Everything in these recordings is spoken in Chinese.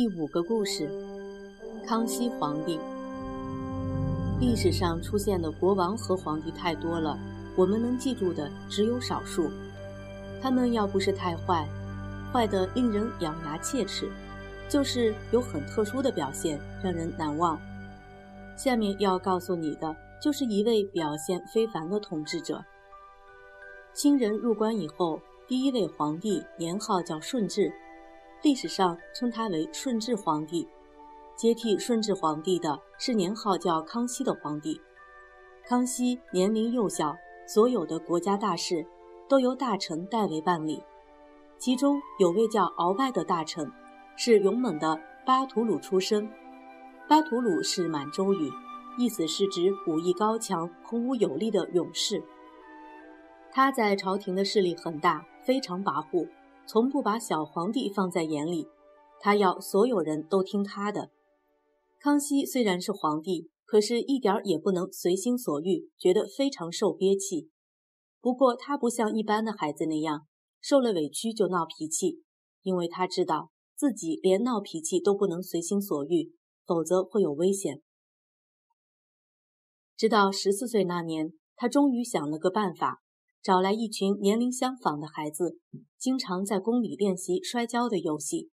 第五个故事：康熙皇帝。历史上出现的国王和皇帝太多了，我们能记住的只有少数。他们要不是太坏，坏的令人咬牙切齿，就是有很特殊的表现，让人难忘。下面要告诉你的，就是一位表现非凡的统治者。清人入关以后，第一位皇帝年号叫顺治。历史上称他为顺治皇帝，接替顺治皇帝的是年号叫康熙的皇帝。康熙年龄幼小，所有的国家大事都由大臣代为办理。其中有位叫鳌拜的大臣，是勇猛的巴图鲁出身。巴图鲁是满洲语，意思是指武艺高强、孔武有力的勇士。他在朝廷的势力很大，非常跋扈。从不把小皇帝放在眼里，他要所有人都听他的。康熙虽然是皇帝，可是一点也不能随心所欲，觉得非常受憋气。不过他不像一般的孩子那样，受了委屈就闹脾气，因为他知道自己连闹脾气都不能随心所欲，否则会有危险。直到十四岁那年，他终于想了个办法。找来一群年龄相仿的孩子，经常在宫里练习摔跤的游戏。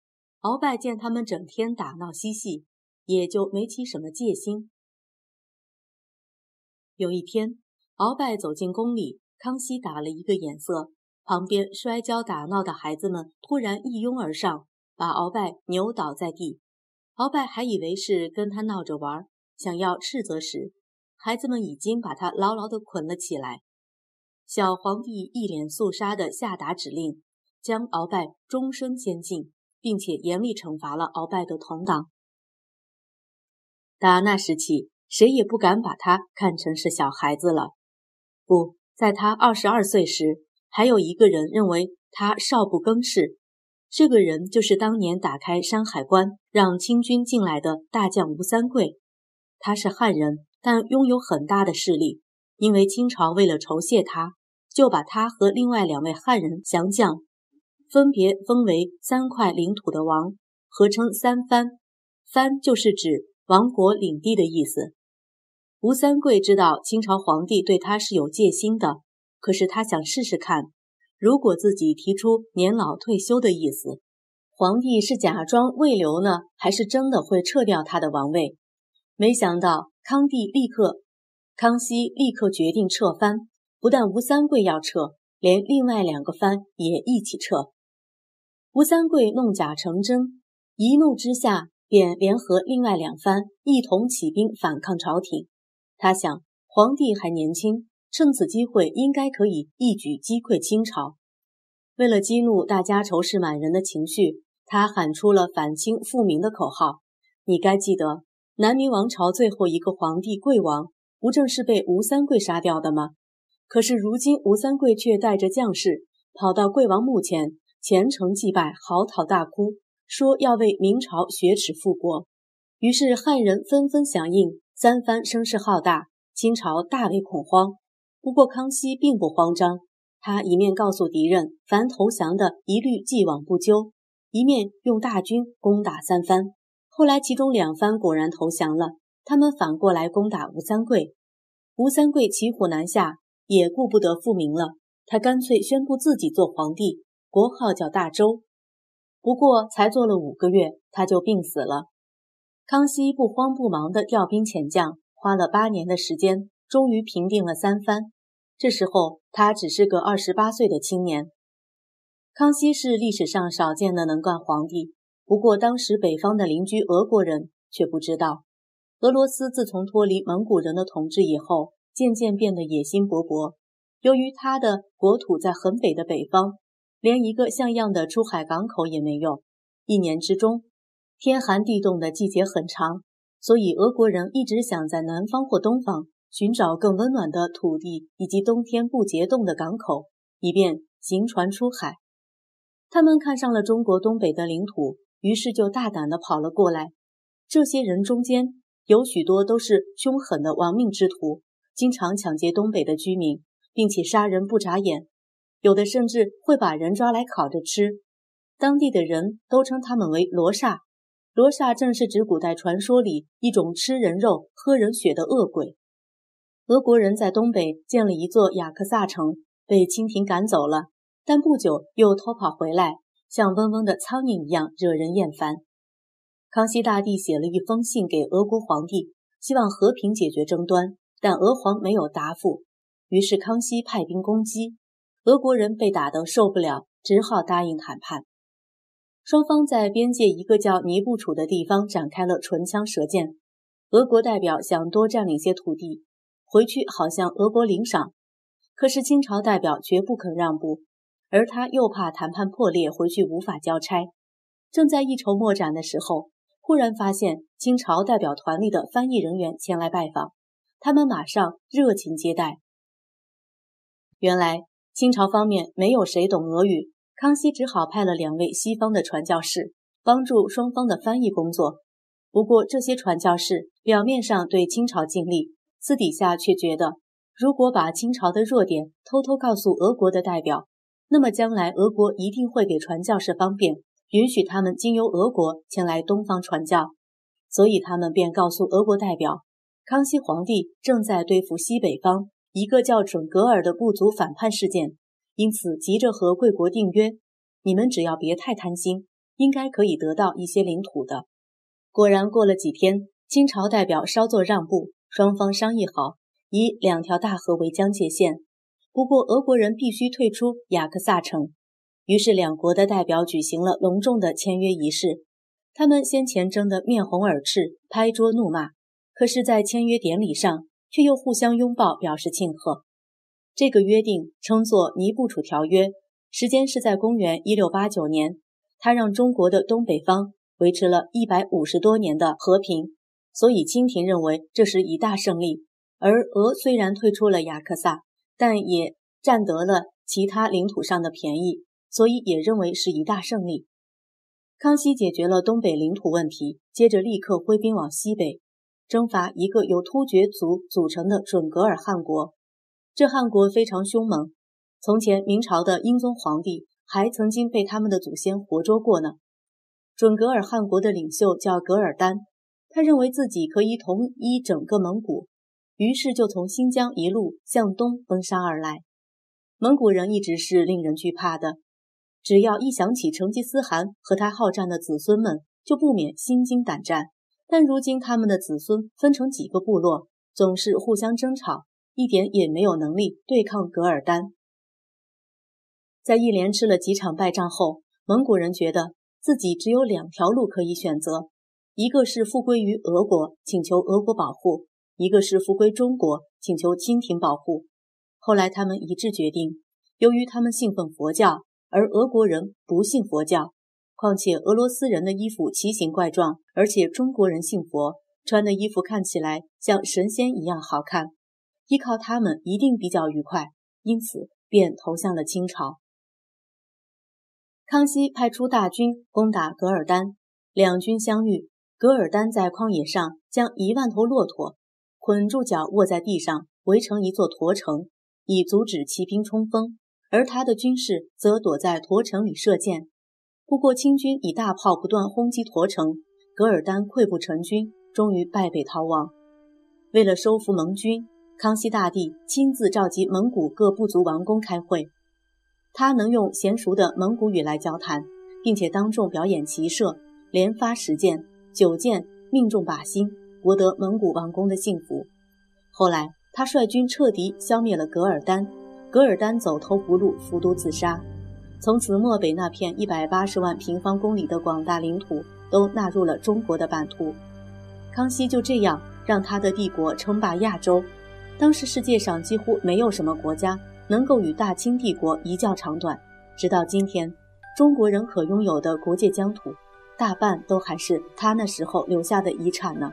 鳌拜见他们整天打闹嬉戏，也就没起什么戒心。有一天，鳌拜走进宫里，康熙打了一个眼色，旁边摔跤打闹的孩子们突然一拥而上，把鳌拜扭倒在地。鳌拜还以为是跟他闹着玩，想要斥责时，孩子们已经把他牢牢地捆了起来。小皇帝一脸肃杀地下达指令，将鳌拜终身监禁，并且严厉惩罚了鳌拜的同党。打那时起，谁也不敢把他看成是小孩子了。不在他二十二岁时，还有一个人认为他少不更事。这个人就是当年打开山海关让清军进来的大将吴三桂。他是汉人，但拥有很大的势力，因为清朝为了酬谢他。就把他和另外两位汉人降将，分别封为三块领土的王，合称三藩。藩就是指王国领地的意思。吴三桂知道清朝皇帝对他是有戒心的，可是他想试试看，如果自己提出年老退休的意思，皇帝是假装未留呢，还是真的会撤掉他的王位？没想到康帝立刻，康熙立刻决定撤藩。不但吴三桂要撤，连另外两个藩也一起撤。吴三桂弄假成真，一怒之下便联合另外两藩一同起兵反抗朝廷。他想，皇帝还年轻，趁此机会应该可以一举击溃清朝。为了激怒大家仇视满人的情绪，他喊出了反清复明的口号。你该记得，南明王朝最后一个皇帝贵王，不正是被吴三桂杀掉的吗？可是如今，吴三桂却带着将士跑到贵王墓前，虔诚祭拜，嚎啕大哭，说要为明朝雪耻复国。于是汉人纷纷响应，三藩声势浩大，清朝大为恐慌。不过康熙并不慌张，他一面告诉敌人，凡投降的一律既往不咎，一面用大军攻打三藩。后来其中两藩果然投降了，他们反过来攻打吴三桂，吴三桂骑虎难下。也顾不得复明了，他干脆宣布自己做皇帝，国号叫大周。不过才做了五个月，他就病死了。康熙不慌不忙地调兵遣将，花了八年的时间，终于平定了三藩。这时候他只是个二十八岁的青年。康熙是历史上少见的能干皇帝。不过当时北方的邻居俄国人却不知道，俄罗斯自从脱离蒙古人的统治以后。渐渐变得野心勃勃。由于他的国土在很北的北方，连一个像样的出海港口也没有。一年之中，天寒地冻的季节很长，所以俄国人一直想在南方或东方寻找更温暖的土地以及冬天不结冻的港口，以便行船出海。他们看上了中国东北的领土，于是就大胆地跑了过来。这些人中间有许多都是凶狠的亡命之徒。经常抢劫东北的居民，并且杀人不眨眼，有的甚至会把人抓来烤着吃。当地的人都称他们为罗刹。罗刹正是指古代传说里一种吃人肉、喝人血的恶鬼。俄国人在东北建了一座雅克萨城，被清廷赶走了，但不久又偷跑回来，像嗡嗡的苍蝇一样惹人厌烦。康熙大帝写了一封信给俄国皇帝，希望和平解决争端，但俄皇没有答复。于是康熙派兵攻击，俄国人被打得受不了，只好答应谈判。双方在边界一个叫尼布楚的地方展开了唇枪舌剑。俄国代表想多占领些土地，回去好向俄国领赏，可是清朝代表绝不肯让步，而他又怕谈判破裂，回去无法交差。正在一筹莫展的时候，忽然发现清朝代表团里的翻译人员前来拜访，他们马上热情接待。原来清朝方面没有谁懂俄语。康熙只好派了两位西方的传教士帮助双方的翻译工作。不过，这些传教士表面上对清朝尽力，私底下却觉得，如果把清朝的弱点偷偷告诉俄国的代表，那么将来俄国一定会给传教士方便，允许他们经由俄国前来东方传教。所以，他们便告诉俄国代表，康熙皇帝正在对付西北方一个叫准格尔的部族反叛事件。因此，急着和贵国订约，你们只要别太贪心，应该可以得到一些领土的。果然，过了几天，清朝代表稍作让步，双方商议好，以两条大河为疆界线。不过，俄国人必须退出雅克萨城。于是，两国的代表举行了隆重的签约仪式。他们先前争得面红耳赤，拍桌怒骂，可是，在签约典礼上，却又互相拥抱，表示庆贺。这个约定称作《尼布楚条约》，时间是在公元一六八九年。它让中国的东北方维持了一百五十多年的和平，所以清廷认为这是一大胜利。而俄虽然退出了雅克萨，但也占得了其他领土上的便宜，所以也认为是一大胜利。康熙解决了东北领土问题，接着立刻挥兵往西北，征伐一个由突厥族组成的准噶尔汗国。这汗国非常凶猛，从前明朝的英宗皇帝还曾经被他们的祖先活捉过呢。准噶尔汗国的领袖叫噶尔丹，他认为自己可以统一整个蒙古，于是就从新疆一路向东奔杀而来。蒙古人一直是令人惧怕的，只要一想起成吉思汗和他好战的子孙们，就不免心惊胆战。但如今他们的子孙分成几个部落，总是互相争吵。一点也没有能力对抗噶尔丹。在一连吃了几场败仗后，蒙古人觉得自己只有两条路可以选择：一个是复归于俄国，请求俄国保护；一个是复归中国，请求清廷保护。后来他们一致决定，由于他们信奉佛教，而俄国人不信佛教，况且俄罗斯人的衣服奇形怪状，而且中国人信佛，穿的衣服看起来像神仙一样好看。依靠他们一定比较愉快，因此便投向了清朝。康熙派出大军攻打噶尔丹，两军相遇，噶尔丹在旷野上将一万头骆驼捆住脚卧在地上，围成一座驼城，以阻止骑兵冲锋，而他的军士则躲在驼城里射箭。不过清军以大炮不断轰击驼城，噶尔丹溃不成军，终于败北逃亡。为了收服盟军。康熙大帝亲自召集蒙古各部族王公开会，他能用娴熟的蒙古语来交谈，并且当众表演骑射，连发十箭，九箭命中靶心，博得蒙古王公的信服。后来，他率军彻底消灭了噶尔丹，噶尔丹走投无路，服毒自杀。从此，漠北那片一百八十万平方公里的广大领土都纳入了中国的版图。康熙就这样让他的帝国称霸亚洲。当时世界上几乎没有什么国家能够与大清帝国一较长短，直到今天，中国人可拥有的国界疆土，大半都还是他那时候留下的遗产呢。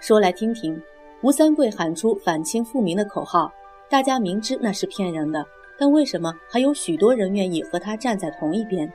说来听听，吴三桂喊出反清复明的口号，大家明知那是骗人的，但为什么还有许多人愿意和他站在同一边？